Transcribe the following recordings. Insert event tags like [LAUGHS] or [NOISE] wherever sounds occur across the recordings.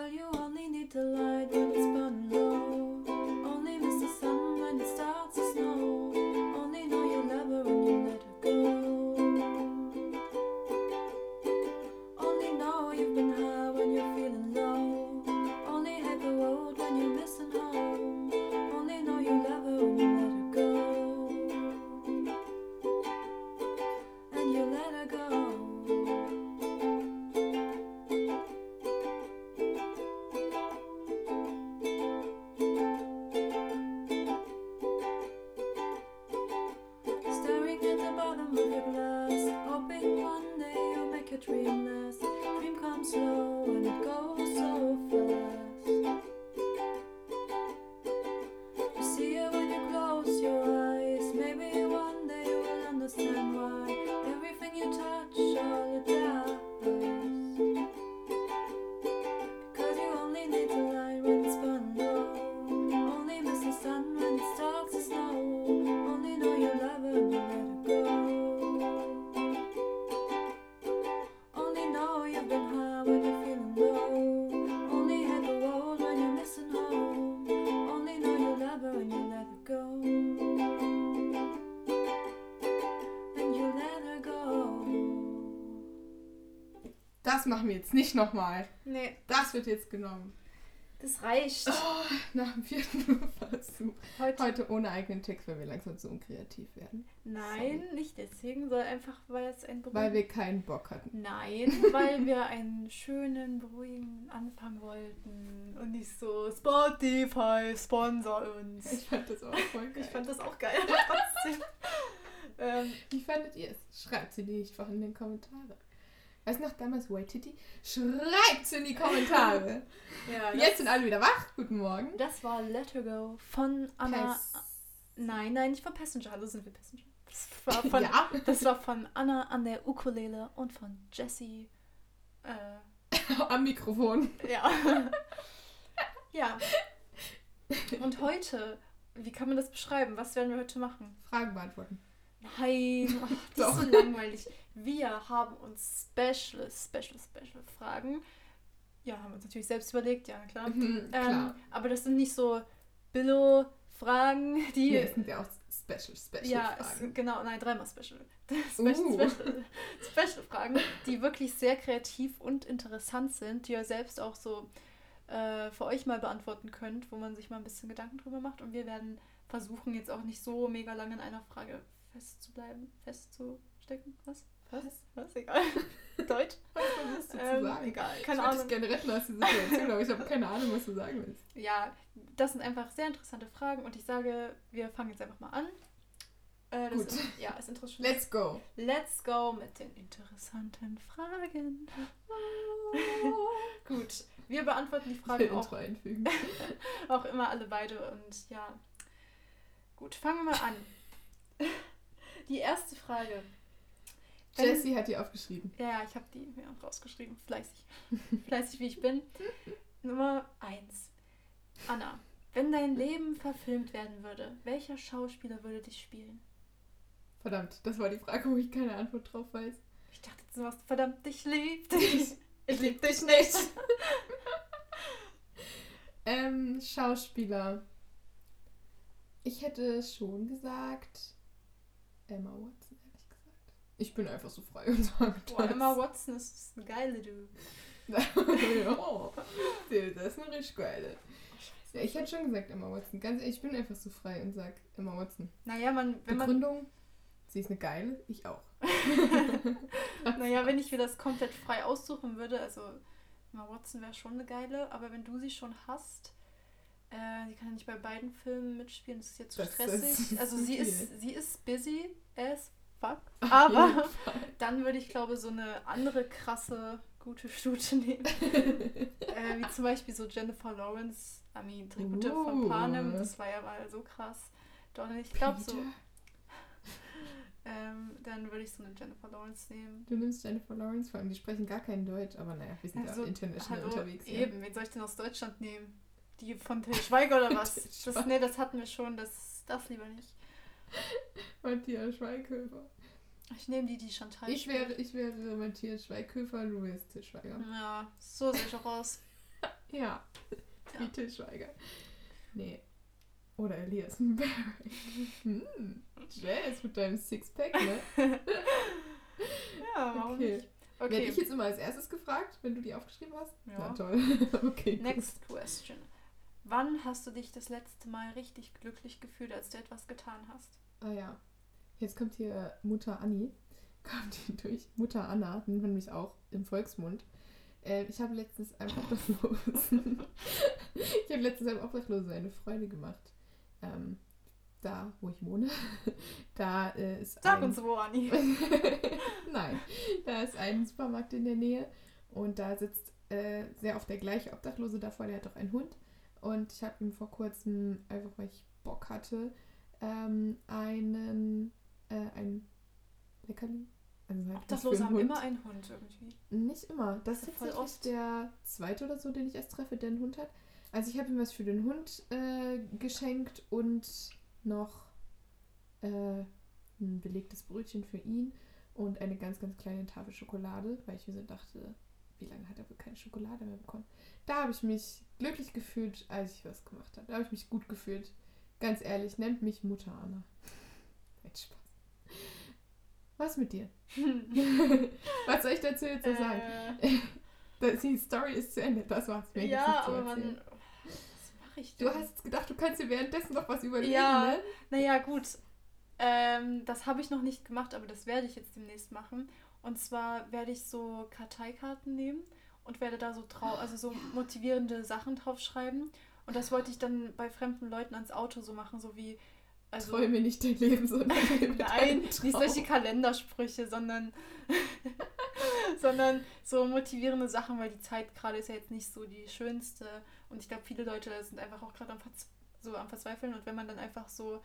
Well, you only need the light when it's burning low. Das machen wir jetzt nicht nochmal. Nee, Das wird jetzt genommen. das reicht. Oh, nach dem vierten [LAUGHS] Versuch. Heute. Heute ohne eigenen Text, weil wir langsam zu unkreativ werden. Nein, nicht deswegen, sondern einfach, weil es ein Weil wir keinen Bock hatten. Nein, weil wir einen schönen, beruhigenden Anfang wollten und nicht so Spotify sponsor uns. Ich fand das auch voll geil. Ich fand das auch geil, [LAUGHS] ähm, Wie fandet ihr es? Schreibt sie nicht einfach in den Kommentare. Weißt du noch damals Waititi? Schreibt in die Kommentare. [LAUGHS] ja, Jetzt sind alle wieder wach. Guten Morgen. das war Let Her Go von Anna. Pes- Nein, nein, nicht von Passenger. Hallo, sind wir Passenger? Das war [LAUGHS] von, ja. das war von Anna an der Ukulele und von Jessie. Äh, [LAUGHS] Am Mikrofon. Ja. ja. Und heute, wie kann man das beschreiben? Was werden wir heute machen? Fragen beantworten. Nein, ach, das ist so langweilig. Wir haben uns special, special, special Fragen. Ja, haben uns natürlich selbst überlegt, ja klar. Mhm, klar. Ähm, aber das sind nicht so Billo-Fragen, die. Nee, das sind ja auch Special, Special ja, Fragen. genau, nein, dreimal Special. [LAUGHS] Special, Uh. Special, Special Fragen, die wirklich sehr kreativ und interessant sind, die ihr selbst auch so äh, für euch mal beantworten könnt, wo man sich mal ein bisschen Gedanken drüber macht. Und wir werden versuchen, jetzt auch nicht so mega lange in einer Frage festzubleiben, festzustecken. Was? Was? Was? Egal. [LAUGHS] Deutsch? Was willst du zu Ähm, sagen? egal, ich keine dich Ahnung. gerne retten aus dieser Situation, aber ich habe keine Ahnung, was du sagen willst. Ja, das sind einfach sehr interessante Fragen und ich sage, wir fangen jetzt einfach mal an. Äh, Gut. Ist, ja, ist interessant. Let's go. Let's go mit den interessanten Fragen. [LAUGHS] Gut, wir beantworten die Fragen auch, einfügen. [LAUGHS] auch immer alle beide und ja. Gut, fangen wir mal an. Die erste Frage. Jessie hat die aufgeschrieben. Ja, ich habe die mir auch rausgeschrieben, fleißig. [LAUGHS] fleißig wie ich bin. Nummer 1. Anna, wenn dein Leben verfilmt werden würde, welcher Schauspieler würde dich spielen? Verdammt, das war die Frage, wo ich keine Antwort drauf weiß. Ich dachte, du warst verdammt, ich lieb [LAUGHS] dich. Ich lieb dich nicht. [LAUGHS] Ähm, Schauspieler. Ich hätte schon gesagt Emma Watson, ehrlich gesagt. Ich bin einfach so frei und sage Boah, das. Emma Watson ist eine geile, du. oh, das ist eine richtig geile. Ja, ich hätte schon gesagt Emma Watson. Ganz ehrlich, ich bin einfach so frei und sag Emma Watson. Naja, man, wenn man, Begründung, sie ist eine geile, ich auch. [LAUGHS] naja, wenn ich mir das komplett frei aussuchen würde, also Emma Watson wäre schon eine geile, aber wenn du sie schon hast, äh, sie kann ja nicht bei beiden Filmen mitspielen, das ist jetzt [LAUGHS] zu Das- stressig. also sie viel. ist, sie ist busy as fuck, aber dann würde ich glaube so eine andere krasse gute Stute nehmen, [LAUGHS] äh, wie zum Beispiel so Jennifer Lawrence, I mean, Tribute von Uh. Panem, das war ja mal so krass. Doch, ich glaube so. Ähm, dann würde ich so eine Jennifer Lawrence nehmen. Du nimmst Jennifer Lawrence, vor allem die sprechen gar kein Deutsch, aber naja, wir sind ja, Also, international Hallo, unterwegs. Ja. eben, wen soll ich denn aus Deutschland nehmen? Die von Till Schweiger oder [LAUGHS] was? Das, nee, das hatten wir schon, das, das lieber nicht. [LAUGHS] Matthias Schweighöfer. Ich nehme die, die Chantal Ich wäre, ich wäre Matthias Schweighöfer, du wärst Til Schweiger. Ja, so sehe ich auch aus. [LAUGHS] Ja. Wie Til Schweiger. Nee. Oder Elias Mbarek. Hm. Jazz mit deinem Sixpack, ne? Ja, warum Okay. nicht? Werde Okay, ich jetzt immer als erstes gefragt, wenn du die aufgeschrieben hast? Ja. Na toll. okay. next question. Wann hast du dich das letzte Mal richtig glücklich gefühlt, als du etwas getan hast? Ah ja. Jetzt kommt hier Mutter Anni. [LAUGHS] Kommt hier durch. Mutter Anna, nennt man mich auch im Volksmund. Äh, ich habe letztens einem Obdachlosen. [LAUGHS] ich habe letztens einem Obdachlosen eine Freude gemacht. Ähm, da, wo ich wohne. [LAUGHS] da äh, ist Sag ein... uns wo, Anni. Nein, da ist ein Supermarkt in der Nähe und da sitzt äh, sehr oft der gleiche Obdachlose davor, der hat auch einen Hund. Und ich habe ihm vor kurzem, einfach weil ich Bock hatte, ähm, einen, äh, ein Leckerli. Also halt Obdachlose haben Hund. immer einen Hund irgendwie. Nicht immer. Das ist Ja, voll tatsächlich oft. der zweite oder so, den ich erst treffe, der einen Hund hat. Also ich habe ihm was für den Hund äh, geschenkt und noch äh, ein belegtes Brötchen für ihn und eine ganz, ganz kleine Tafel Schokolade, weil ich mir so dachte, wie lange hat er wohl keine Schokolade mehr bekommen? Da habe ich mich glücklich gefühlt, als ich was gemacht habe. Da habe ich mich gut gefühlt. Ganz ehrlich, nennt mich Mutter Anna. [LAUGHS] Nein, Spaß. Was mit dir? [LAUGHS] was soll ich dazu jetzt so sagen? Äh, [LAUGHS] Die Story ist zu Ende, das war's. Gibt's ja, aber erzählen. wann. Was mache ich denn? Du hast gedacht, du kannst dir währenddessen noch was überlegen, Ja. ne? Naja, gut. Ähm, das habe ich noch nicht gemacht, aber das werde ich jetzt demnächst machen. Und zwar werde ich so Karteikarten nehmen und werde da so trau also so motivierende Sachen draufschreiben. Und das wollte ich dann bei fremden Leuten ans Auto so machen, so wie. Also, Träume nicht dein Leben, sondern [LAUGHS] lebe Nein, nicht solche Kalendersprüche, sondern, [LAUGHS] sondern so motivierende Sachen, weil die Zeit gerade ist ja jetzt nicht so die schönste. Und ich glaube, viele Leute sind einfach auch gerade am, so am Verzweifeln. Und wenn man dann einfach so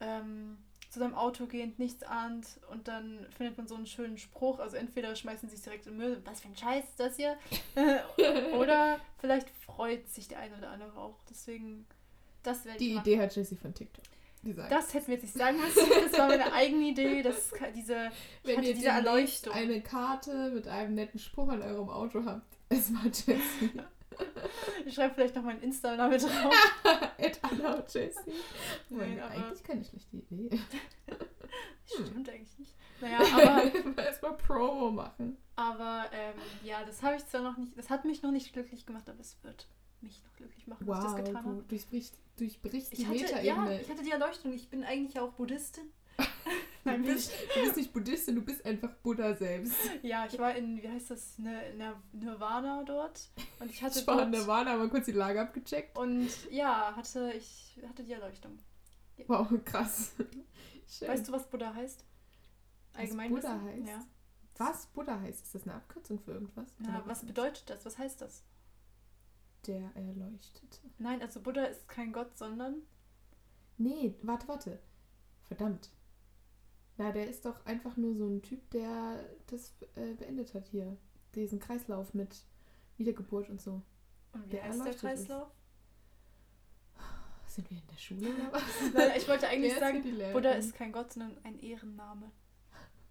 ähm, zu seinem Auto geht, nichts ahnt und dann findet man so einen schönen Spruch, also entweder schmeißen sie es direkt in den Müll, was für ein Scheiß ist das hier? [LAUGHS] [LAUGHS] oder vielleicht freut sich der eine oder andere auch. Deswegen, das ich Die. Idee hat Jessie von TikTok. Die sagt, Das hätten wir jetzt nicht sagen müssen. Das war meine eigene Idee. Das, diese, wenn hatte ihr diese Erleuchtung. eine Karte mit einem netten Spruch an eurem Auto habt, es war Jessie. [LAUGHS] [LAUGHS] Ich schreibe vielleicht noch mein Insta-Name drauf. At Jessie. Nein, aber- eigentlich keine schlechte Idee. [LAUGHS] Stimmt eigentlich nicht. Naja, [LAUGHS] aber, Erstmal Promo machen. aber ähm, ja, das habe ich zwar noch nicht, das hat mich noch nicht glücklich gemacht, aber es wird mich noch glücklich machen, dass ich das Wow, getan du habe. durchbrichst, durchbrichst die Ich hatte, ja, Metaebene. ich hatte die Erleuchtung. Ich bin eigentlich auch Buddhistin. [LAUGHS] Du Nein, bin bist, du bist nicht Buddhistin, du bist einfach Buddha selbst. Ja, ich war in, wie heißt das, ne, Nir- Nirvana dort. Und ich hatte Ich war in Nirvana, mal kurz die Lage abgecheckt. Und ja, hatte ich hatte die Erleuchtung. Wow, krass. Schön. Weißt du, was Buddha heißt? Allgemein Buddha wissen? heißt? Ja. was Buddha heißt? Ist das eine Abkürzung für irgendwas? Oder was bedeutet das? Was heißt das? Der Erleuchtete. Nein, also Buddha ist kein Gott, sondern Nee, warte, warte. Verdammt. Na, der ist doch einfach nur so ein Typ, der das äh, beendet hat hier. Diesen Kreislauf mit Wiedergeburt und so. und wie Der heißt der erleuchtet ist. Kreislauf? Sind wir in der Schule oder [LAUGHS] was? Nein, ich wollte eigentlich sagen? Buddha ist kein Gott, sondern ein Ehrenname.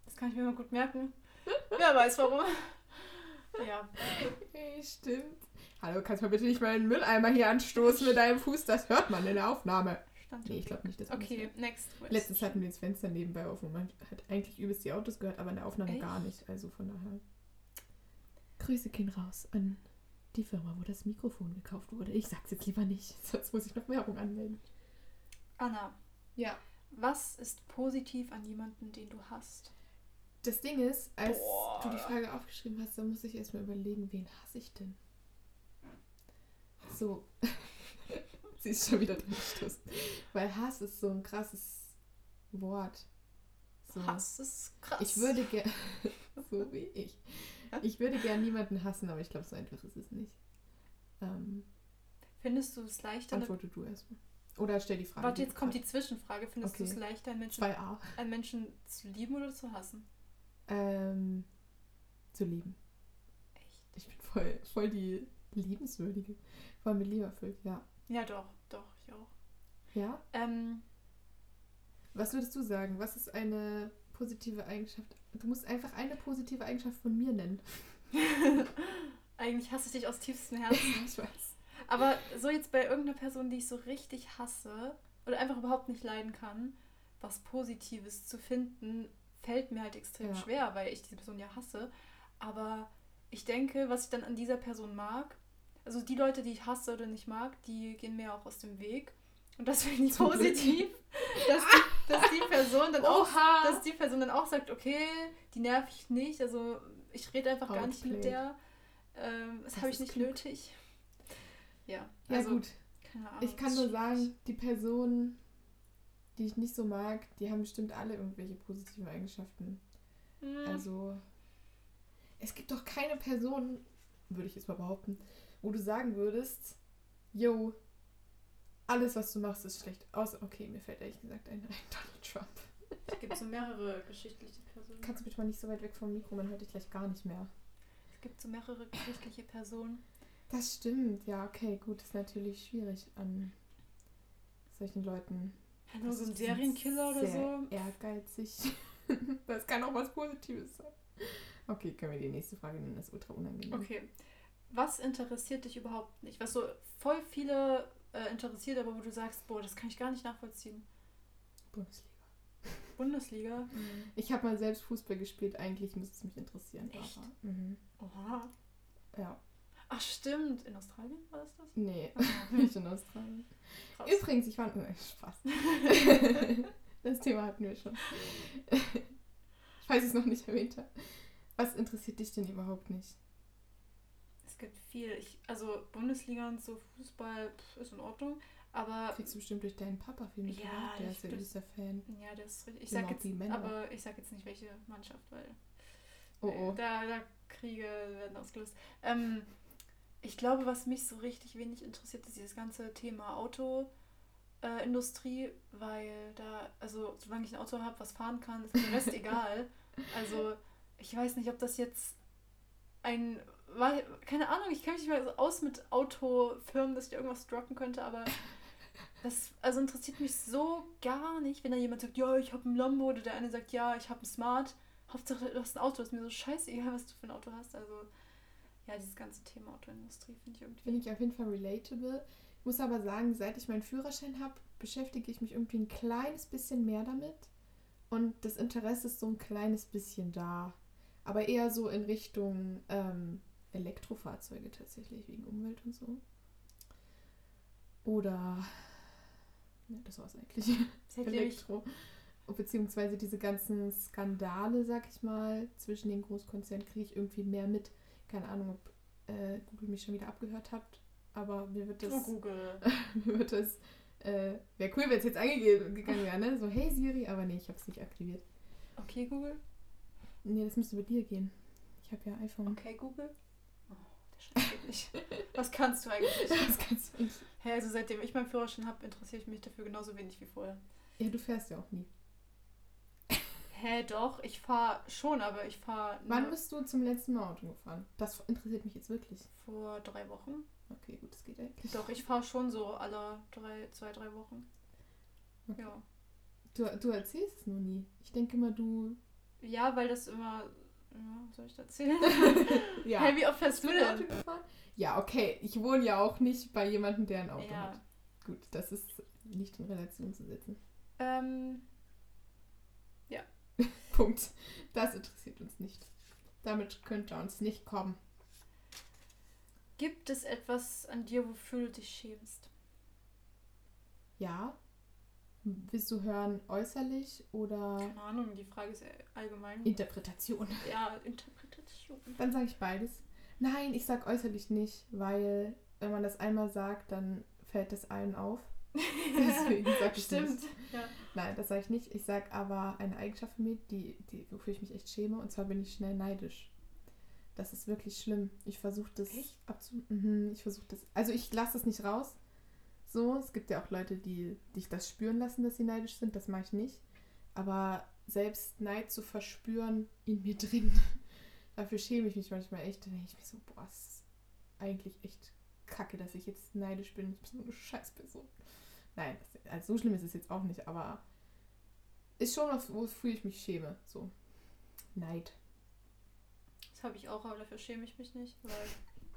Das kann ich mir mal gut merken. Wer weiß warum. Ja. Hey, stimmt. Hallo, kannst du mal bitte nicht meinen Mülleimer hier anstoßen mit deinem Fuß? Das hört man in der Aufnahme. Stand Nee, ich glaube nicht, dass Okay, das next question. Letztens hatten wir das Fenster nebenbei offen und man hat eigentlich übelst die Autos gehört, aber in der Aufnahme gar Echt? nicht. Also von daher. Grüße gehen raus an die Firma, wo das Mikrofon gekauft wurde. Ich sag's jetzt lieber nicht, [LAUGHS] sonst muss ich noch Werbung anmelden. Anna, Ja. was ist positiv an jemanden, den du hast? Das Ding ist, als Boah. du die Frage aufgeschrieben hast, dann muss ich erstmal überlegen, wen hasse ich denn? So. [LAUGHS] [LAUGHS] Sie ist schon wieder drin gestoßen. Weil Hass ist so ein krasses Wort. So. Hass ist krass. Ich würde gerne, [LAUGHS] so wie ich, ich würde gern niemanden hassen, aber ich glaube, so einfach ist es nicht. Ähm, Findest du es leichter, eine, antworte du erstmal. Oder stell die Frage. Warte, jetzt du kommt die Zwischenfrage. Findest du Okay. es leichter, einen Menschen, 2a. einen Menschen zu lieben oder zu hassen? Ähm, zu lieben. Echt? Ich bin voll, voll die liebenswürdige. Voll mit Liebe erfüllt, ja. Ja, doch, doch, ich auch. Ja? Ähm, Was würdest du sagen? Was ist eine positive Eigenschaft? Du musst einfach eine positive Eigenschaft von mir nennen. [LAUGHS] Eigentlich hasse ich dich aus tiefstem [LAUGHS] Herzen. ich weiß. Aber so jetzt bei irgendeiner Person, die ich so richtig hasse oder einfach überhaupt nicht leiden kann, was Positives zu finden, fällt mir halt extrem Ja. schwer, weil ich diese Person ja hasse. Aber ich denke, was ich dann an dieser Person mag, also die Leute, die ich hasse oder nicht mag, die gehen mir auch aus dem Weg. Und das finde ich Zum positiv, [LAUGHS] dass die, dass die Person dann auch Oha! dass die Person dann auch sagt, okay, die nerv ich nicht, also ich rede einfach gar nicht mit der. Ähm, das Das habe ich nicht klug. nötig. Ja, Ja, also, gut. keine Ahnung. Ich kann nur sagen, die Personen, die ich nicht so mag, die haben bestimmt alle irgendwelche positiven Eigenschaften. Hm, Also, es gibt doch keine Person, würde ich jetzt mal behaupten, wo du sagen würdest, yo, alles, was du machst, ist schlecht. Außer, okay, mir fällt ehrlich gesagt ein, ein Donald Trump. es gibt so mehrere geschichtliche Personen. Kannst du bitte mal nicht so weit weg vom Mikro, man hört dich gleich gar nicht mehr. Es gibt so mehrere geschichtliche Personen. Das stimmt, ja, okay, gut, ist natürlich schwierig an solchen Leuten. Ja, nur so ein Serienkiller oder so. Ehrgeizig. [LAUGHS] das kann auch was Positives sein. Okay, können wir die nächste Frage nehmen, das ist ultra unangenehm. Okay. Was interessiert dich überhaupt nicht? Was so voll viele äh, interessiert, aber wo du sagst, boah, das kann ich gar nicht nachvollziehen. Bundesliga. Bundesliga? [LAUGHS] Ich habe mal selbst Fußball gespielt, eigentlich müsste es mich interessieren. Echt? Mhm. Oha. Ja. Ach stimmt, in Australien war das das? Nee, Ah, [LAUGHS] nicht in Australien. krass. Übrigens, ich war. Äh, Spaß. [LAUGHS] das Thema hatten wir schon. Ich es noch nicht erwähnt habe. Was interessiert dich denn überhaupt nicht? Gibt viel. Ich, also Bundesliga und so Fußball pff, ist in Ordnung, aber Kriegst du bestimmt durch deinen Papa viel mit, Ja? Der ist ja übelster Fan. ja, das ist richtig. Ich sag jetzt, aber ich sag jetzt nicht welche Mannschaft, weil Oh oh. da, da Kriege werden ausgelöst. Ähm, ich glaube, was mich so richtig wenig interessiert, ist dieses ganze Thema Autoindustrie, äh, weil da, also solange ich ein Auto habe, was fahren kann, ist mir der Rest [LAUGHS] egal. Also ich weiß nicht, ob das jetzt ein, weil, keine Ahnung, ich kenne mich nicht mehr so aus mit Autofirmen, dass ich irgendwas droppen könnte, aber das also interessiert mich so gar nicht, wenn da jemand sagt, ja, ich habe ein Lambo oder der eine sagt, ja, ich habe ein Smart. Hauptsache, du hast ein Auto, ist mir so scheißegal, was du für ein Auto hast. Also, ja, dieses ganze Thema Autoindustrie finde ich irgendwie. Finde ich auf jeden Fall relatable. Ich muss aber sagen, seit ich meinen Führerschein habe, beschäftige ich mich irgendwie ein kleines bisschen mehr damit. Und das Interesse ist so ein kleines bisschen da. Aber eher so in Richtung ähm, Elektrofahrzeuge tatsächlich, wegen Umwelt und so. Oder. Ne, das war's eigentlich. Elektro. Beziehungsweise diese ganzen Skandale, sag ich mal, zwischen den Großkonzernen kriege ich irgendwie mehr mit. Keine Ahnung, ob äh, Google mich schon wieder abgehört hat, aber mir wird das, oh, Google. [LAUGHS] mir wird das, äh, wäre cool, wenn es jetzt angegeben gegangen wäre, ne? So, hey Siri, aber nee, ich habe es nicht aktiviert. Okay, Google. Nee, das müsste bei dir gehen. Ich habe ja iPhone. Okay, Google. Nicht. Was kannst du eigentlich? [LAUGHS] Das kannst du nicht. Hä, also seitdem ich meinen Führerschein habe, interessiere ich mich dafür genauso wenig wie vorher. Ja, du fährst ja auch nie. Hä, doch, ich fahre schon, aber ich fahre Wann bist du zum letzten Mal Auto gefahren? Das interessiert mich jetzt wirklich. vor drei Wochen. Okay, gut, das geht eigentlich. Doch, ich fahre schon so alle drei, zwei, drei Wochen. Okay. Ja. Du, du erzählst es nur nie. Ich denke immer, du. Ja, weil das immer. Ja, soll ich da erzählen? [LAUGHS] Ja. Hä, wie oft fährst du denn? gefahren? Ja, okay. Ich wohne ja auch nicht bei jemandem, der ein Auto Ja. hat. Gut, das ist nicht in Relation zu setzen. Ähm, [LAUGHS] Punkt. Das interessiert uns nicht. Damit könnte uns nicht kommen. gibt es etwas an dir, wofür du dich schämst? Ja. Willst du hören äußerlich oder Keine Ahnung, die Frage ist allgemein. Interpretation? Ja, Interpretation. Dann sage ich beides. Nein, ich sag äußerlich nicht, weil wenn man das einmal sagt, dann fällt das allen auf. [LAUGHS] Deswegen sag ich Stimmt. nicht. Ja. Nein, das sage ich nicht. Ich sage aber eine Eigenschaft von mir, die, die, wofür ich mich echt schäme, und zwar bin ich schnell neidisch. Das ist wirklich schlimm. Ich versuche das abzu. Mhm, ich versuche das. Also ich lasse es nicht raus. So, es gibt ja auch Leute, die dich das spüren lassen, dass sie neidisch sind. Das mache ich nicht. Aber selbst Neid zu verspüren in mir drin, [LAUGHS] dafür schäme ich mich manchmal echt. Dann denke ich mir so, boah, ist eigentlich echt kacke, dass ich jetzt neidisch bin. Ich bin so eine Scheißperson. Nein, also so schlimm ist es jetzt auch nicht, aber ist schon was, wofür ich mich schäme. So. Neid. Das habe ich auch, aber dafür schäme ich mich nicht, weil,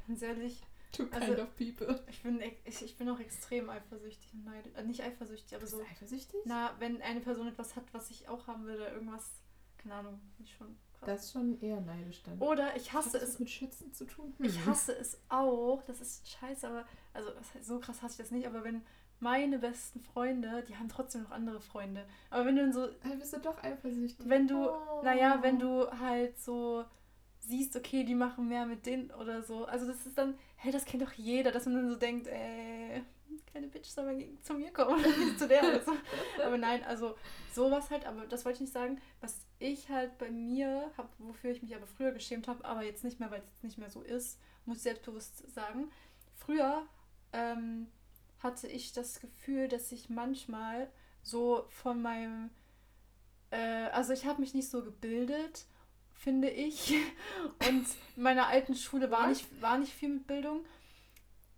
Ganz ehrlich. [LAUGHS] To kind also, of people. Ich bin, ich, ich bin auch extrem eifersüchtig und neidisch. Äh, nicht eifersüchtig, aber so. eifersüchtig? Na, wenn eine Person etwas hat, was ich auch haben würde, irgendwas, keine Ahnung, ich schon. Krass. Das ist schon eher neidisch dann. Oder ich hasse es. mit Schützen zu tun? Hm. Ich hasse es auch. Das ist scheiße, aber. Also, so krass hasse ich das nicht, aber wenn meine besten Freunde, die haben trotzdem noch andere Freunde. Aber wenn du dann so. Dann bist du doch eifersüchtig. Wenn du, oh. naja, wenn du halt so siehst, okay, die machen mehr mit denen oder so. Also das ist dann, hey, das kennt doch jeder, dass man dann so denkt, äh, keine Bitch soll mal zu mir kommen oder zu der oder so. Aber nein, also sowas halt, aber das wollte ich nicht sagen. Was ich halt bei mir habe, wofür ich mich aber früher geschämt habe, aber jetzt nicht mehr, weil es jetzt nicht mehr so ist, muss ich selbstbewusst sagen. Früher ähm, hatte ich das Gefühl, dass ich manchmal so von meinem, äh, also ich habe mich nicht so gebildet finde ich. [LAUGHS] Und in meiner alten Schule war nicht, war nicht viel mit Bildung.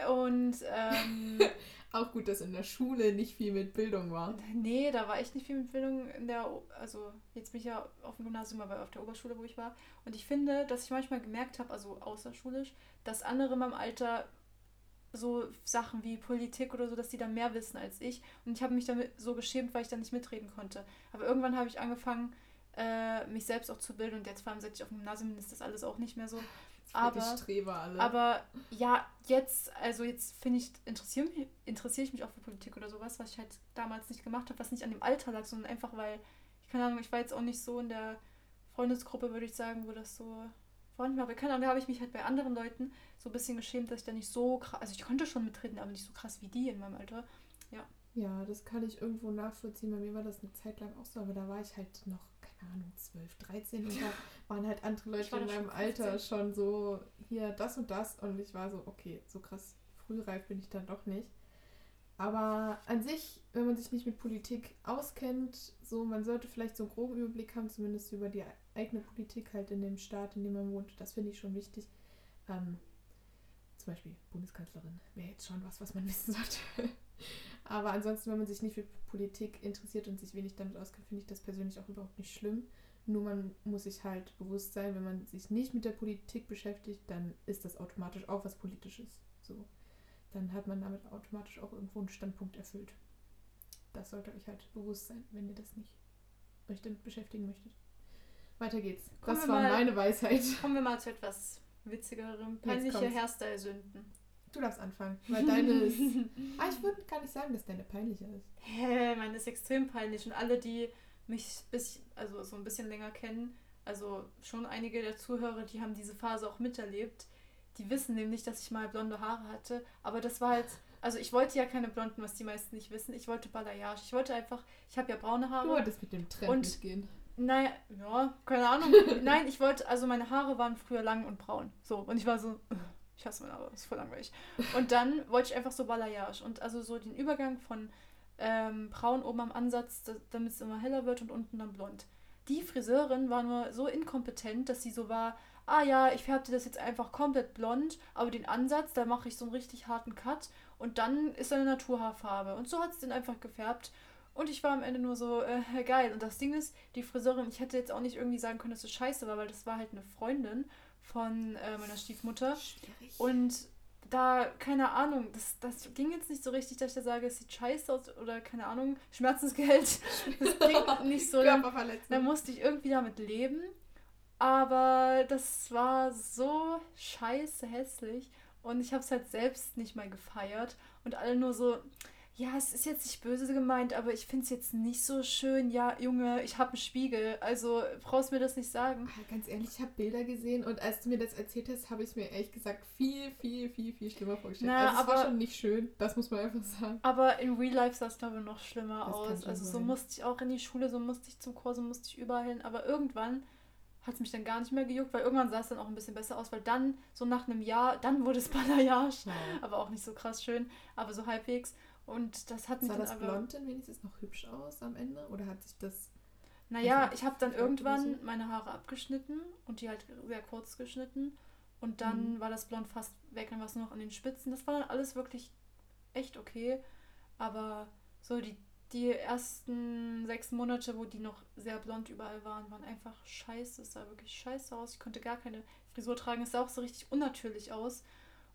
Und ähm, [LAUGHS] auch gut, dass in der Schule nicht viel mit Bildung war. Nee, da war echt nicht viel mit Bildung in der, also jetzt bin ich ja auf dem Gymnasium, aber auf der Oberschule, wo ich war. Und ich finde, dass ich manchmal gemerkt habe, also außerschulisch, dass andere in meinem Alter so Sachen wie Politik oder so, dass die da mehr wissen als ich. Und ich habe mich damit so geschämt, weil ich da nicht mitreden konnte. Aber irgendwann habe ich angefangen, äh, mich selbst auch zu bilden. Und jetzt vor allem, seit ich auf dem Gymnasium bin, ist das alles auch nicht mehr so. Aber, aber ja, jetzt, also jetzt finde ich, interessiere interessiere ich mich auch für Politik oder sowas, was ich halt damals nicht gemacht habe, was nicht an dem Alter lag, sondern einfach, weil, ich keine Ahnung, ich war jetzt auch nicht so in der Freundesgruppe, würde ich sagen, wo das so vorhanden war. Aber keine Ahnung, da habe ich mich halt bei anderen Leuten so ein bisschen geschämt, dass ich da nicht so krass, also ich konnte schon mitreden, aber nicht so krass wie die in meinem Alter. Ja. Ja, das kann ich irgendwo nachvollziehen. Bei mir war das eine Zeit lang auch so, aber da war ich halt noch keine Ahnung, 12, 13 und da [LAUGHS] waren halt andere Leute in meinem Alter schon so, hier das und das und ich war so, okay, so krass frühreif bin ich dann doch nicht. Aber an sich, wenn man sich nicht mit Politik auskennt, so man sollte vielleicht so einen groben Überblick haben, zumindest über die eigene Politik halt in dem Staat, in dem man wohnt. Das finde ich schon wichtig. Ähm, zum Beispiel Bundeskanzlerin wäre jetzt schon was, was man [LAUGHS] wissen sollte. Aber ansonsten, wenn man sich nicht für Politik interessiert und sich wenig damit auskennt, finde ich das persönlich auch überhaupt nicht schlimm. Nur man muss sich halt bewusst sein, wenn man sich nicht mit der Politik beschäftigt, dann ist das automatisch auch was Politisches. So. Dann hat man damit automatisch auch irgendwo einen Standpunkt erfüllt. Das sollte euch halt bewusst sein, wenn ihr das nicht euch damit beschäftigen möchtet. Weiter geht's. Kommen das war mal, meine Weisheit. Kommen wir mal zu etwas witzigerem. Peinliche Hairstyle-Sünden. Du darfst anfangen, weil deine [LAUGHS] ist. ah, ich würde gar nicht sagen, dass deine peinlicher ist. Hä, meine ist extrem peinlich. Und alle, die mich bis, also so ein bisschen länger kennen, also schon einige der Zuhörer, die haben diese Phase auch miterlebt. Die wissen nämlich, dass ich mal blonde Haare hatte. Aber das war halt. Also ich wollte ja keine blonden, was die meisten nicht wissen. Ich wollte Balayage. Ich wollte einfach, ich habe ja braune Haare. Du wolltest mit dem Trend und, mitgehen. Naja, ja, keine Ahnung. [LAUGHS] Nein, ich wollte, also meine Haare waren früher lang und braun. So, und ich war so, [LAUGHS] ich hasse meine Haare, ist voll langweilig. Und dann wollte ich einfach so Balayage. Und also so den Übergang von ähm, braun oben am Ansatz, damit es immer heller wird und unten dann blond. Die Friseurin war nur so inkompetent, dass sie so war, ah ja, ich färbe das jetzt einfach komplett blond, aber den Ansatz, da mache ich so einen richtig harten Cut und dann ist eine Naturhaarfarbe. Und so hat es den einfach gefärbt. Und ich war am Ende nur so, äh, geil. Und das Ding ist, die Friseurin, ich hätte jetzt auch nicht irgendwie sagen können, dass es scheiße war, weil das war halt eine Freundin von äh, meiner Stiefmutter. Schwierig. Und da, keine Ahnung, das, das ging jetzt nicht so richtig, dass ich da sage, es sieht scheiße aus oder keine Ahnung, Schmerzensgeld. [LAUGHS] Das ging nicht so. Da musste ich irgendwie damit leben. Aber das war so scheiße hässlich. Und ich habe es halt selbst nicht mal gefeiert. Und alle nur so, ja, es ist jetzt nicht böse gemeint, aber ich finde es jetzt nicht so schön. Ja, Junge, ich habe einen Spiegel, also brauchst mir das nicht sagen. Aber ganz ehrlich, ich habe Bilder gesehen und als du mir das erzählt hast, habe ich es mir ehrlich gesagt viel, viel, viel, viel schlimmer vorgestellt. Na, also es aber, war schon nicht schön, das muss man einfach sagen. Aber in Real Life sah es, glaube ich, noch schlimmer das aus. Also so musste ich auch in die Schule, so musste ich zum Chor, so musste ich überall hin. Aber irgendwann hat es mich dann gar nicht mehr gejuckt, weil irgendwann sah es dann auch ein bisschen besser aus, weil dann, so nach einem Jahr, dann wurde es [LAUGHS] Balayage. Ja. Aber auch nicht so krass schön, aber so halbwegs. Und das hat mich Sah das aber, Blond denn wenigstens noch hübsch aus am Ende? Oder hat sich das... Naja, ich habe dann irgendwann so? meine Haare abgeschnitten und die halt sehr kurz geschnitten. Und dann mhm. war das Blond fast weg, dann war es nur noch an den Spitzen. Das war dann alles wirklich echt okay. Aber so die, die ersten sechs Monate, wo die noch sehr blond überall waren, waren einfach scheiße. Es sah wirklich scheiße aus. Ich konnte gar keine Frisur tragen. Es sah auch so richtig unnatürlich aus.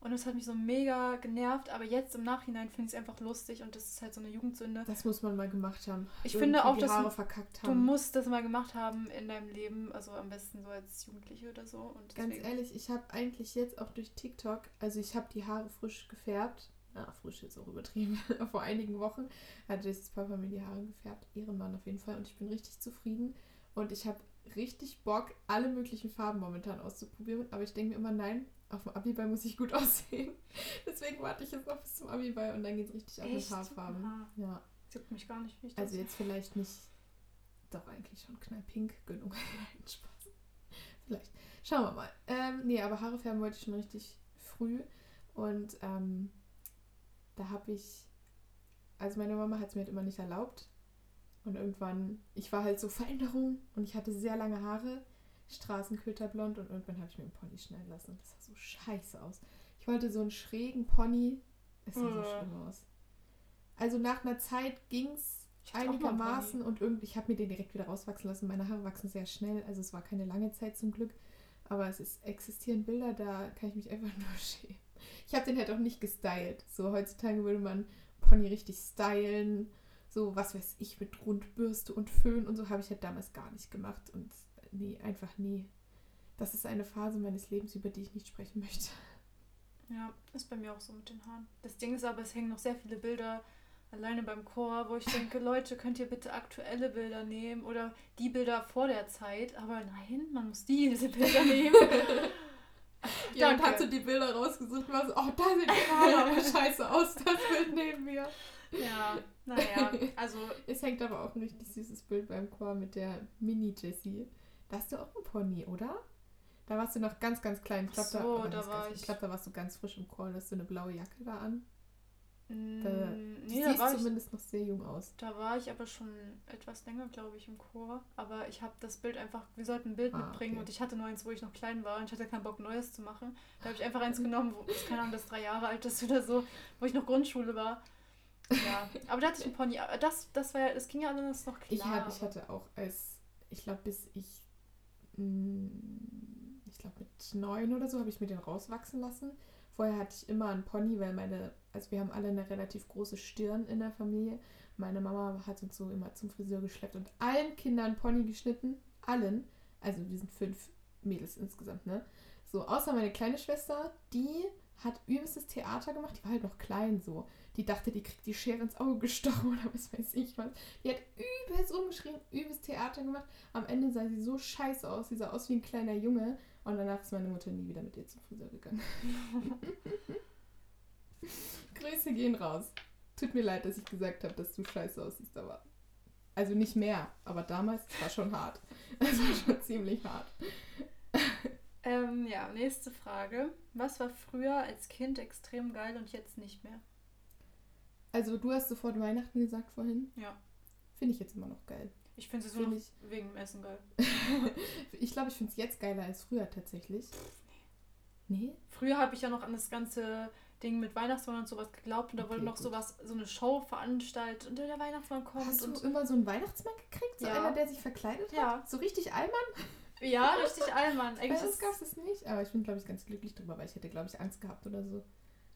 Und das hat mich so mega genervt, aber jetzt im Nachhinein finde ich es einfach lustig und das ist halt so eine Jugendsünde. Das muss man mal gemacht haben. Ich finde auch, die dass Haare du- verkackt Du haben. musst das mal gemacht haben in deinem Leben, also am besten so als Jugendliche oder so. Und Ganz ehrlich, ich habe eigentlich jetzt auch durch TikTok, also ich habe die Haare frisch gefärbt. Na, frisch jetzt auch übertrieben. [LAUGHS] Vor einigen Wochen hat Jessys Papa mir die Haare gefärbt. Ehrenmann auf jeden Fall. Und ich bin richtig zufrieden. Und ich habe richtig Bock, alle möglichen Farben momentan auszuprobieren. Aber ich denke mir immer, nein, auf dem Abiball muss ich gut [LAUGHS] aussehen. Deswegen warte ich jetzt noch bis zum Abiball und dann geht es richtig ab mit? Haarfarben. Ja. Juckt mich gar nicht, wie Also jetzt vielleicht nicht, doch eigentlich schon knallpink genug. [LAUGHS] Spaß. Vielleicht. Schauen wir mal. Ähm, nee, aber Haare färben wollte ich schon richtig früh. Und ähm, da habe ich, also meine Mama hat es mir halt immer nicht erlaubt. Und irgendwann, ich war halt so Veränderung und ich hatte sehr lange Haare, Straßenköterblond und irgendwann habe ich mir einen Pony schneiden lassen und das sah so scheiße aus. Ich wollte so einen schrägen Pony, es sah so Äh. schlimm aus. Also nach einer Zeit ging es einigermaßen und irgendwie, ich habe mir den direkt wieder rauswachsen lassen. Meine Haare wachsen sehr schnell, also es war keine lange Zeit zum Glück. Aber es ist, existieren Bilder, da kann ich mich einfach [LAUGHS] nur schämen. Ich habe den halt auch nicht gestylt. So heutzutage würde man Pony richtig stylen. So, was weiß ich, mit Rundbürste und Föhn und so habe ich halt damals gar nicht gemacht. Und nee, einfach nie. Das ist eine Phase meines Lebens, über die ich nicht sprechen möchte. Ja, ist bei mir auch so mit den Haaren. Das Ding ist aber, es hängen noch sehr viele Bilder alleine beim Chor, wo ich denke, [LAUGHS] Leute, könnt ihr bitte aktuelle Bilder nehmen oder die Bilder vor der Zeit. Aber nein, man muss diese Bilder [LAUGHS] nehmen. [LAUGHS] Ja, und hat so die Bilder rausgesucht und war so, oh, da sieht die Haare aber scheiße aus, das Bild neben mir. Ja, naja, also Es hängt aber auch ein richtig süßes Bild beim Chor mit der Mini-Jessie. Da hast du auch ein Pony, oder? Da warst du noch ganz, ganz klein. Ich glaube, so, da, da war ich- ich glaube, da warst du ganz frisch im Chor. Da hast du eine blaue Jacke da an. mh, Da, du mm, nee, da war, ich, zumindest noch sehr jung aus. da war ich aber schon etwas länger, glaube ich, im Chor. Aber ich habe das Bild einfach, wir sollten ein Bild Ah, mitbringen okay. und ich hatte nur eins, wo ich noch klein war und ich hatte keinen Bock, Neues zu machen. Da habe ich einfach eins [LAUGHS] genommen, wo, das, keine Ahnung, das drei Jahre alt ist oder so, wo ich noch Grundschule war. Ja, aber da hatte ich ein Pony. Aber Das, das war ja, das ging ja alles noch klar. Ich, hab, ich hatte auch als, ich glaube, bis ich, ich glaube, mit neun oder so habe ich mir den rauswachsen lassen. Vorher hatte ich immer einen Pony, weil meine, also wir haben alle eine relativ große Stirn in der Familie. Meine Mama hat uns so immer zum Friseur geschleppt und allen Kindern Pony geschnitten. Allen. Also wir sind fünf Mädels insgesamt, ne? So, außer meine kleine Schwester, die hat übelstes Theater gemacht. Die war halt noch klein so. Die dachte, die kriegt die Schere ins Auge gestochen oder was weiß ich was. Die hat übelst rumgeschrien, übelst Theater gemacht. Am Ende sah sie so scheiße aus. Sie sah aus wie ein kleiner Junge. Und danach ist meine Mutter nie wieder mit ihr zum Friseur gegangen. [LAUGHS] Grüße gehen raus. Tut mir leid, dass ich gesagt habe, dass du scheiße aussiehst, aber. Also nicht mehr, aber damals es war schon hart. Es war schon ziemlich hart. Ähm, ja, nächste Frage. Was war früher als Kind extrem geil und jetzt nicht mehr? Also du hast sofort Weihnachten gesagt vorhin. Ja. Finde ich jetzt immer noch geil. Ich finde sie so noch ich- wegen dem Essen geil. [LAUGHS] Ich glaube, ich finde es jetzt geiler als früher tatsächlich. Nee? Früher habe ich ja noch an das ganze Ding mit Weihnachtsmann und sowas geglaubt und da wurde Okay, noch gut. sowas, so eine Show veranstaltet und der Weihnachtsmann kommt Hast du und immer so einen Weihnachtsmann gekriegt? So Ja. einer, der sich verkleidet hat? Ja. So richtig Allmann? ja, richtig Allmann. [LAUGHS] Eigentlich ist gab es nicht, aber ich bin, glaube ich, ganz glücklich drüber, weil ich hätte, glaube ich, Angst gehabt oder so.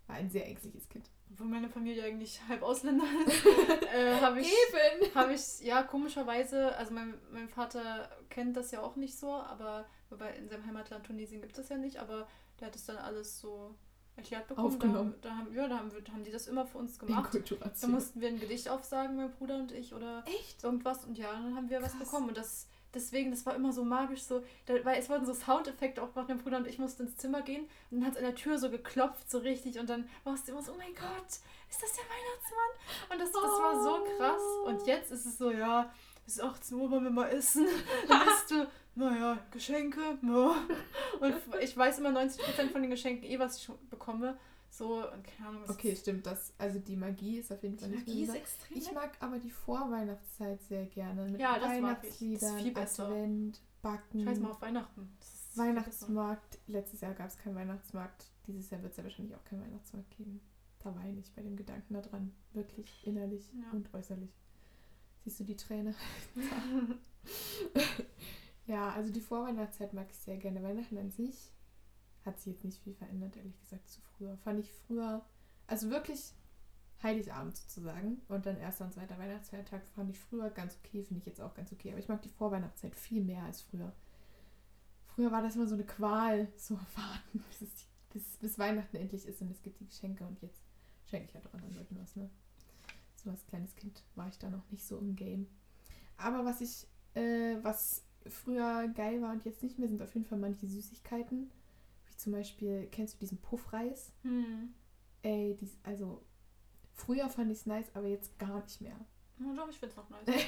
War ein sehr ängstliches Kind. obwohl meine Familie eigentlich [LAUGHS] halb Ausländer ist, [LAUGHS] äh, habe ich Eben! Habe ich, ja, komischerweise, also mein, mein Vater kennt das ja auch nicht so, aber wobei in seinem Heimatland Tunesien gibt es ja nicht, aber der hat es dann alles so erklärt bekommen. Aufgenommen. Da, da, haben, ja, da haben, wir, haben die das immer für uns gemacht. Da mussten wir ein Gedicht aufsagen, mein Bruder und ich, oder Echt? irgendwas und ja, dann haben wir was Krass. bekommen. Und das, deswegen, das war immer so magisch, so, da, weil es wurden so Soundeffekte auch gemacht, mein Bruder und ich mussten ins Zimmer gehen und dann hat es an der Tür so geklopft, so richtig und dann warst du immer so, oh mein Gott, ist das der Weihnachtsmann? Und das, das war so krass. Und jetzt ist es so, ja, es ist 18 Uhr, wollen wir mal essen. [LAUGHS] Dann bist du, naja, Geschenke, ja. Und ich weiß immer 90% von den Geschenken eh, was ich bekomme. So, und keine Ahnung, was Okay, stimmt. Das, also die Magie ist auf jeden die Fall nicht Magie ist extrem. Ich mag aber die Vorweihnachtszeit sehr gerne. Mit Ja, das mag ich. Das Weihnachtsliedern, ist viel besser. Advent, Backen, Scheiß mal auf Weihnachten. Weihnachtsmarkt. Letztes Jahr gab es keinen Weihnachtsmarkt. Dieses Jahr wird es ja wahrscheinlich auch keinen Weihnachtsmarkt geben. Da weine ich bei dem Gedanken daran. Wirklich innerlich Ja. und äußerlich. Siehst du die Träne? [LAUGHS] [LAUGHS] ja, also die Vorweihnachtszeit mag ich sehr gerne. Weihnachten an sich hat sich jetzt nicht viel verändert, ehrlich gesagt, zu früher. Fand ich früher, also wirklich Heiligabend sozusagen und dann erster und zweiter Weihnachtsfeiertag fand ich früher ganz okay, finde ich jetzt auch ganz okay. Aber ich mag die Vorweihnachtszeit viel mehr als früher. Früher war das immer so eine Qual, so [LAUGHS] warten, bis, es, bis, bis Weihnachten endlich ist und es gibt die Geschenke und jetzt schenke ich halt auch anderen Leuten was, ne? So als kleines Kind war ich da noch nicht so im Game. Aber was ich, äh, was früher geil war und jetzt nicht mehr, sind auf jeden Fall manche Süßigkeiten. Zum Beispiel, kennst du diesen Puffreis? Hm. Ey, dies, also früher fand ich es nice, aber jetzt gar nicht mehr. Ja, doch, ich find's noch nice. [LAUGHS]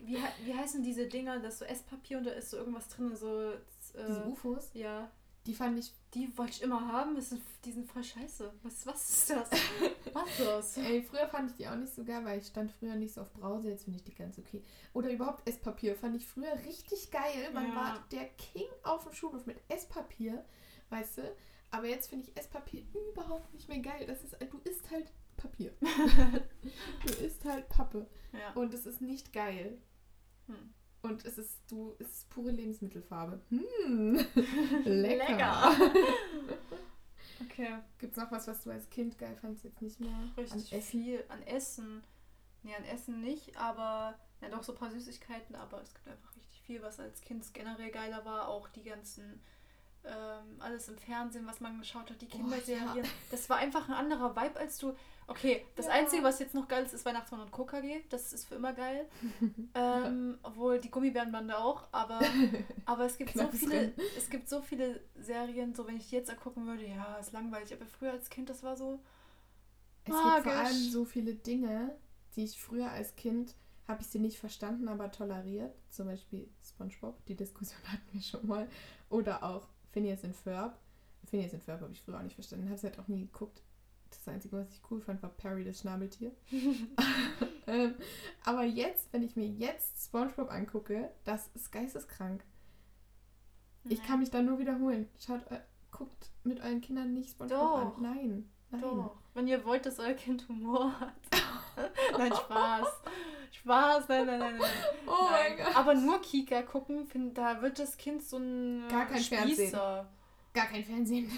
wie, wie heißen diese Dinger, das ist so Esspapier und da ist so irgendwas drin, so. Äh, Diese UFOs, ja, die fand ich, die wollte ich immer haben. Sind, die sind voll scheiße. Was, was ist das? [LAUGHS] was ist das? ey, früher fand ich die auch nicht so geil, weil ich stand früher nicht so auf Brause, jetzt finde ich die ganz okay. Oder überhaupt Esspapier fand ich früher richtig geil. Man Ja. war der King auf dem Schulhof mit Esspapier, weißt du? Aber jetzt finde ich Esspapier überhaupt nicht mehr geil. Das ist, du isst halt Papier. [LAUGHS] du isst halt Pappe. Ja. Und es ist nicht geil. Hm. Und es ist, du, es ist pure Lebensmittelfarbe. Hm, [LAUGHS] lecker. Lecker. [LAUGHS] Okay, Gibt's noch was, was du als Kind geil fandst, jetzt nicht mehr? richtig An Essen? viel an Essen. Nee, an Essen nicht, aber ja doch so ein paar Süßigkeiten, aber es gibt einfach richtig viel, was als Kind generell geiler war. Auch die ganzen, ähm, alles im Fernsehen, was man geschaut hat, die Oh, Kinderserien. ja. Das war einfach ein anderer Vibe als du. Okay, das Ja. Einzige, was jetzt noch geil ist, ist Weihnachtsmann und KKG. Das ist für immer geil. [LAUGHS] ähm, obwohl die Gummibärenbande auch, aber, [LAUGHS] aber es gibt so Knappes viele, es gibt so viele Serien, so wenn ich die jetzt gucken würde, ja, ist langweilig. Aber früher als Kind, das war so. Es gibt vor Magisch. allem so viele Dinge, die ich früher als Kind habe ich sie nicht verstanden, aber toleriert. Zum Beispiel SpongeBob, die Diskussion [LAUGHS] hatten wir schon mal. Oder auch Phineas and Ferb. Phineas and Ferb habe ich früher auch nicht verstanden, habe es halt auch nie geguckt. Das Einzige, was ich cool fand, war Perry, das Schnabeltier. [LAUGHS] ähm, aber jetzt, wenn ich mir jetzt SpongeBob angucke, das ist geisteskrank. Ich kann mich da nur wiederholen. Schaut, äh, guckt mit euren Kindern nicht SpongeBob Doch. an. Nein. Nein. Doch. Wenn ihr wollt, dass euer Kind Humor hat. [LAUGHS] nein, Spaß. Spaß, nein, nein, nein, nein. [LAUGHS] Oh nein. mein Gott. Aber nur Kika gucken, find, da wird das Kind so ein Gar kein Fernsehen. Spießer. Gar kein Fernsehen.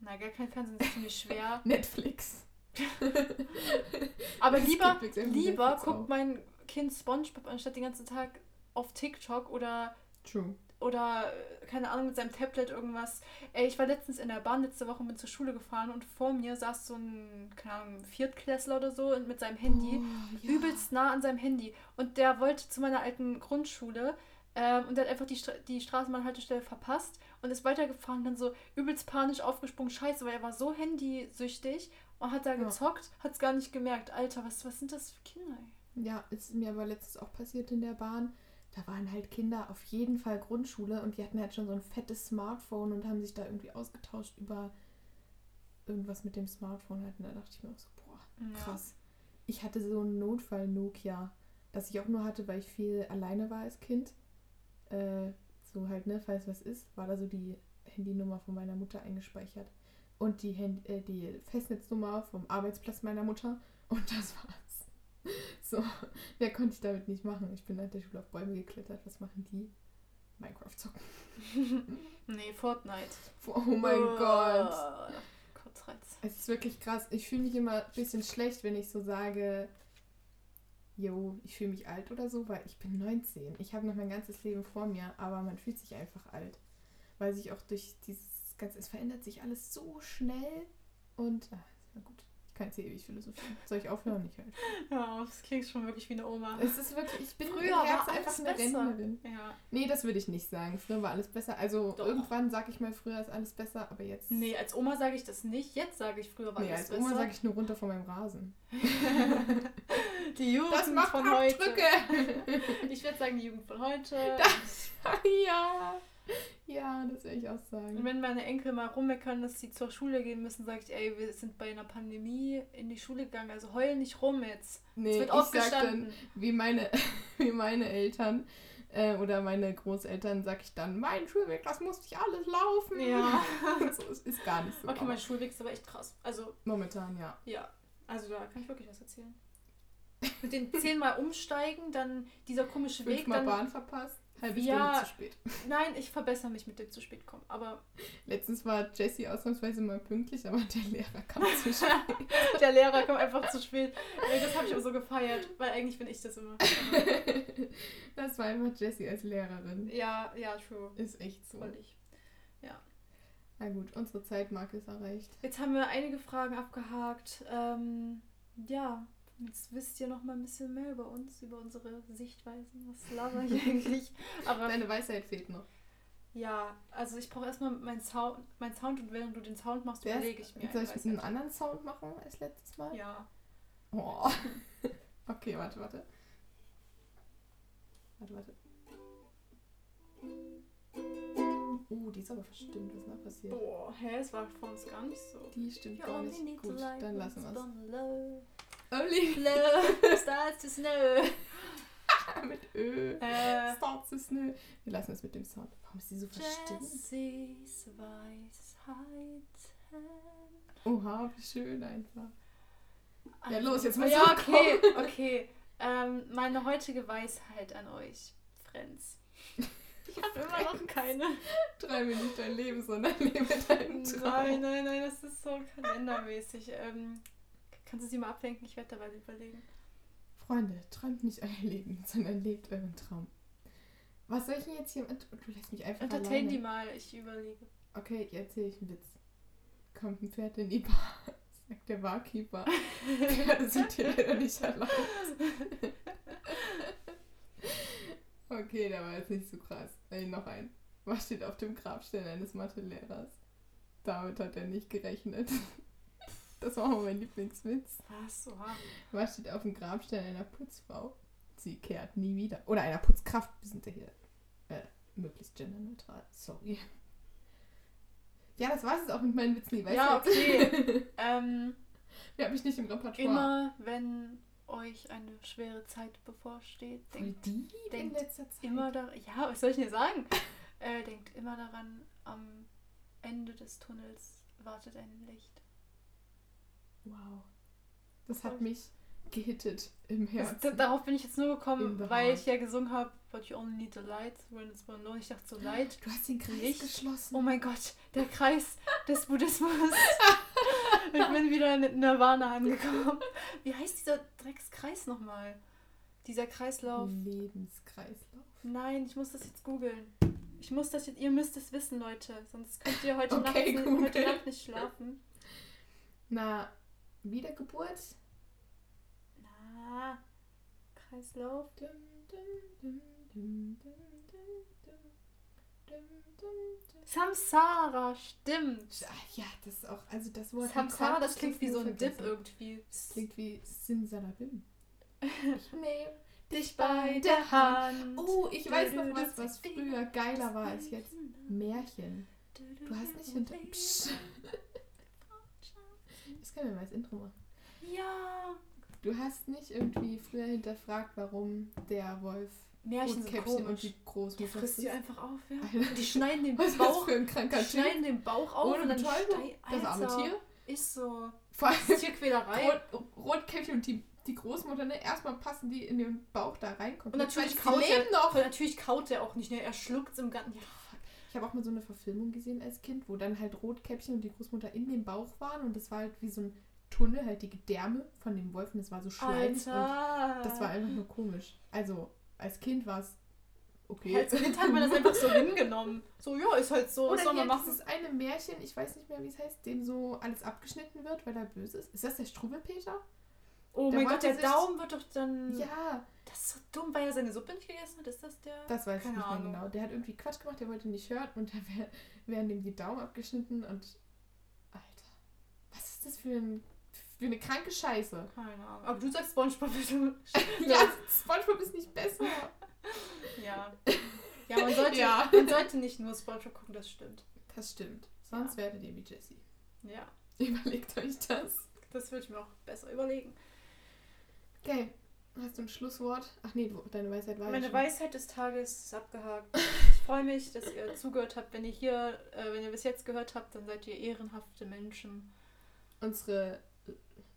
Na, gar kein Fernsehen ist ziemlich schwer. [LAUGHS] Netflix. [LAUGHS] Aber Es lieber, lieber Netflix guckt auch. mein Kind Spongebob anstatt den ganzen Tag auf TikTok oder True. oder äh, keine Ahnung mit seinem Tablet irgendwas. Ey, ich war letztens in der Bahn letzte Woche mit zur Schule gefahren und vor mir saß so ein keine Ahnung Viertklässler oder so und mit seinem Handy Oh, ja. übelst nah an seinem Handy und der wollte zu meiner alten Grundschule ähm, und hat einfach die, Stra die Straßenbahnhaltestelle verpasst und ist weitergefahren dann so übelst panisch aufgesprungen, scheiße, weil er war so handysüchtig und hat da Ja. gezockt, hat es gar nicht gemerkt. Alter, was, was sind das für Kinder, ey? Ja, ist mir aber letztens auch passiert in der Bahn. Da waren halt Kinder auf jeden Fall Grundschule und die hatten halt schon so ein fettes Smartphone und haben sich da irgendwie ausgetauscht über irgendwas mit dem Smartphone halt. Und da dachte ich mir auch so, boah, Ja. krass. Ich hatte so ein Notfall-Nokia, das ich auch nur hatte, weil ich viel alleine war als Kind. Äh, so halt, ne, falls was ist, war da so die Handynummer von meiner Mutter eingespeichert. Und die, Hand äh, die Festnetznummer vom Arbeitsplatz meiner Mutter. Und das war's. [LAUGHS] So, mehr konnte ich damit nicht machen. Ich bin nach der Schule auf Bäume geklettert. Was machen die? Minecraft zocken. [LAUGHS] Nee, Fortnite. Oh mein Gott. Kotzreiz. Es ist wirklich krass. Ich fühle mich immer ein bisschen schlecht, wenn ich so sage, jo, ich fühle mich alt oder so, weil ich bin 19. Ich habe noch mein ganzes Leben vor mir, aber man fühlt sich einfach alt. Weil sich auch durch dieses ganze, es verändert sich alles so schnell und, ah, na gut, ich kann jetzt hier ewig philosophieren. Soll ich aufhören? Ich halt. [LAUGHS] Ja, das klingt schon wirklich wie eine Oma. Es ist wirklich, ich bin Früher im war Herzen einfach eine besser. Rentnerin. Ja. Nee, das würde ich nicht sagen. Früher war alles besser. Also Doch. irgendwann sage ich mal, früher ist alles besser, aber jetzt. Nee, als Oma sage ich das nicht. Jetzt sage ich, früher war nee alles als Oma besser. sage ich nur runter von meinem Rasen. [LAUGHS] [LAUGHS] die Jugend Das macht von heute. [LAUGHS] Ich würde sagen, die Jugend von heute. Das, ja. Ja, das würde ich auch Und sagen. wenn meine Enkel mal rummeckern, dass sie zur Schule gehen müssen, sage ich, ey, wir sind bei einer Pandemie in die Schule gegangen, also heul nicht rum jetzt. Nee, es wird ich sag aufgestanden. dann, wie meine, [LAUGHS] wie meine Eltern äh, oder meine Großeltern, sag ich dann, mein Schulweg, das musste ich alles laufen. Ja. [LAUGHS] so, es ist gar nicht so. Okay, mein Schulweg ist aber echt krass. Also, momentan, ja. ja. Also da kann ich wirklich was erzählen. [LAUGHS] Mit den zehnmal umsteigen, dann dieser komische Weg, Fünfmal dann Bahn verpasst. halbe Ja. Stunde zu spät. [LAUGHS] Nein, ich verbessere mich mit dem zu spät kommen. Aber Letztens war Jessie ausnahmsweise mal pünktlich, aber der Lehrer kam [LAUGHS] zu spät. der Lehrer kommt einfach zu spät. Das habe ich auch so gefeiert, weil eigentlich bin ich das immer. Das war einfach Jessie als Lehrerin. ja, ja, true. Ist echt so. Voll ich. Na gut, unsere Zeitmarke ist erreicht. Jetzt haben wir einige Fragen abgehakt. Ähm, ja, jetzt wisst ihr noch mal ein bisschen mehr über uns, über unsere Sichtweisen. Was laber ich [LAUGHS] eigentlich? Aber Deine Weisheit fehlt noch. ja, also ich brauche erstmal meinen Sound, mein Sound und während du den Sound machst, überlege ich mir. Soll ich einen anderen Sound machen als letztes Mal? Ja. Oh. [LAUGHS] Okay, warte, warte. Warte, warte. Oh, die ist aber verstimmt. Was ist da passiert? Boah, hä, es war von uns gar nicht so. Die stimmt gar nicht. Gut, dann lassen wir es. Only Low [LAUGHS] starts to snow. [LAUGHS] mit Ö. Äh, Starts to snow. Wir lassen es mit dem Sound. Warum ist die so verstimmt? Oha, wie schön einfach. Ja, los, jetzt muss Ja, okay, [LAUGHS] okay. Ähm, meine heutige Weisheit an euch, Friends. Ich habe immer noch keine. Träume nicht dein Leben, sondern lebe deinen Traum. Nein, nein, nein, das ist so kalendermäßig. Ähm, kannst du sie mal ablenken? Ich werde dabei überlegen. Freunde, träumt nicht euer Leben, sondern lebt euren Traum. Was soll ich denn jetzt hier... Du lässt mich einfach Entertain alleine. die mal, ich überlege. Okay, jetzt erzähle ich einen Witz. Kommt ein Pferd in die Bar, [LAUGHS] sagt der Barkeeper. [LAUGHS] Pferde sind hier leider nicht erlaubt. okay, der war jetzt nicht so krass. Ey, noch ein. Was steht auf dem Grabstein eines Mathelehrers? Damit hat er nicht gerechnet. Das war auch mein Lieblingswitz. Was? Oha. Was steht auf dem Grabstein einer Putzfrau? Sie kehrt nie wieder. Oder einer Putzkraft. Wir sind ja hier äh, möglichst genderneutral. Sorry. Ja, das war es auch mit meinen Witzen. Die Ja, okay. [LAUGHS] ähm, Die habe ich nicht im Repertoire. immer wenn euch eine schwere Zeit bevorsteht, denkt die denkt Zeit. immer da. Ja, was soll ich denn sagen? äh, denkt immer daran, am Ende des Tunnels wartet ein Licht. Wow. Das hat Voll. mich gehittet im Das, Herzen. da, darauf bin ich jetzt nur gekommen, weil ich ja gesungen habe, But you only need the light when it's burned low. Ich dachte so, Light. du hast den Kreis Licht. geschlossen. Oh mein Gott, der Kreis des [LAUGHS] Buddhismus. ich bin wieder in Nirvana angekommen. Wie heißt dieser Dreckskreis nochmal? Dieser Kreislauf. Lebenskreislauf. Nein, ich muss das jetzt googeln. Ich muss das jetzt, ihr müsst es wissen, Leute. Sonst könnt ihr heute, Okay, Nacht, heute Nacht nicht schlafen. Na, Wiedergeburt? Na, Kreislauf. Dum, dum, dum, Samsara, stimmt. Ah, ja, das ist auch, also das Wort Samsara, das klingt wie so ein Dip irgendwie. Das klingt wie Simsalabim. ich [LAUGHS] nehme dich bei der Hand. Oh, ich weiß noch was, was früher geiler war als jetzt. Märchen. Du hast nicht hinter... Psch. Das können wir mal als Intro machen. Ja. Du hast nicht irgendwie früher hinterfragt, warum der Wolf Märchen sind Rotkäppchen und die Großmutter die frisst. einfach auf, ja. Alter. Die schneiden den [LAUGHS] Was Bauch, für ein kranker die Typ? schneiden den Bauch auf Ohne und dann Betäubung. Das arme Tier. Ist so. Vor Das ist allem Tierquälerei. Rot, Rotkäppchen und die, die Großmutter, ne? Erstmal passen die in den Bauch da rein. Und natürlich kaut er, noch. natürlich kaut er auch nicht, ne? Er schluckt im Ganzen. Ja. Ich habe auch mal so eine Verfilmung gesehen als Kind, wo dann halt Rotkäppchen und die Großmutter in dem Bauch waren und das war halt wie so ein Tunnel, halt die Gedärme von dem Wolf und das war so schleimig und das war einfach nur komisch. Also als Kind war es okay. Als Kind hat man das einfach so [LAUGHS] hingenommen. So, ja, ist halt so. Was Oder soll man machen? dieses eine Märchen, ich weiß nicht mehr, wie es heißt, dem so alles abgeschnitten wird, weil er böse ist. Ist das der Struwwelpeter? Oh Der mein Gott, der Daumen wird doch dann. Ja, Das ist so dumm, weil er seine Suppe nicht gegessen hat. Ist das der? das weiß Keine ich nicht Ahnung. mehr genau. Der hat irgendwie Quatsch gemacht, der wollte nicht hören und da wär, werden ihm die Daumen abgeschnitten und. Alter, was ist das für, ein, für eine kranke Scheiße? Keine Ahnung. Aber du sagst Spongebob. [LAUGHS] Ja, Spongebob ist nicht besser. [LAUGHS] Ja. Ja, man [LAUGHS] sollte, Ja. man sollte nicht nur Spongebob gucken, das stimmt. Das stimmt. Sonst Ja. werdet ihr wie Jessie. Ja, Überlegt euch das. das würde ich mir auch besser überlegen. Okay, hast du ein Schlusswort? Ach nee, deine Weisheit war ja Meine schon. Weisheit des Tages ist abgehakt. [LAUGHS] Ich freue mich, dass ihr zugehört habt. Wenn ihr hier, äh, wenn ihr bis jetzt gehört habt, dann seid ihr ehrenhafte Menschen. unsere,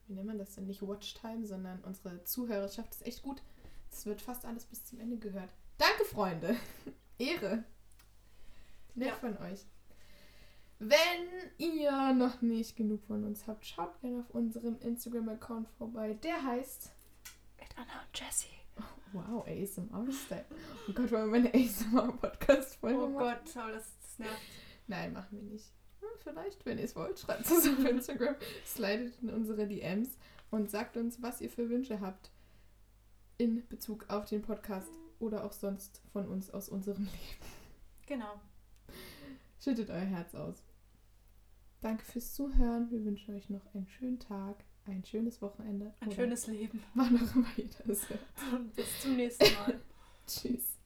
wie nennt man das denn, nicht Watchtime, sondern unsere Zuhörerschaft ist echt gut. Es wird fast alles bis zum Ende gehört. Danke Freunde. [LAUGHS] Ehre. Nett Ja. von euch. Wenn ihr noch nicht genug von uns habt, schaut gerne auf unserem Instagram-Account vorbei. Der heißt. Mit Anna und Jessie. Wow, ASMR-Style. Oh Gott, wollen wir meine ASMR-Podcast-Folge Oh machen? Gott, aber das, das nervt. Nein, machen wir nicht. Hm, Vielleicht, wenn ihr es wollt, schreibt es auf [LAUGHS] Instagram, slidet in unsere DMs und sagt uns, was ihr für Wünsche habt in Bezug auf den Podcast oder auch sonst von uns aus unserem Leben. Genau. Schüttet euer Herz aus. Danke fürs Zuhören. Wir wünschen euch noch einen schönen Tag, ein schönes Wochenende. Ein schönes Leben. Wann auch immer ihr das hört. Und [LAUGHS] bis zum nächsten Mal. [LAUGHS] Tschüss.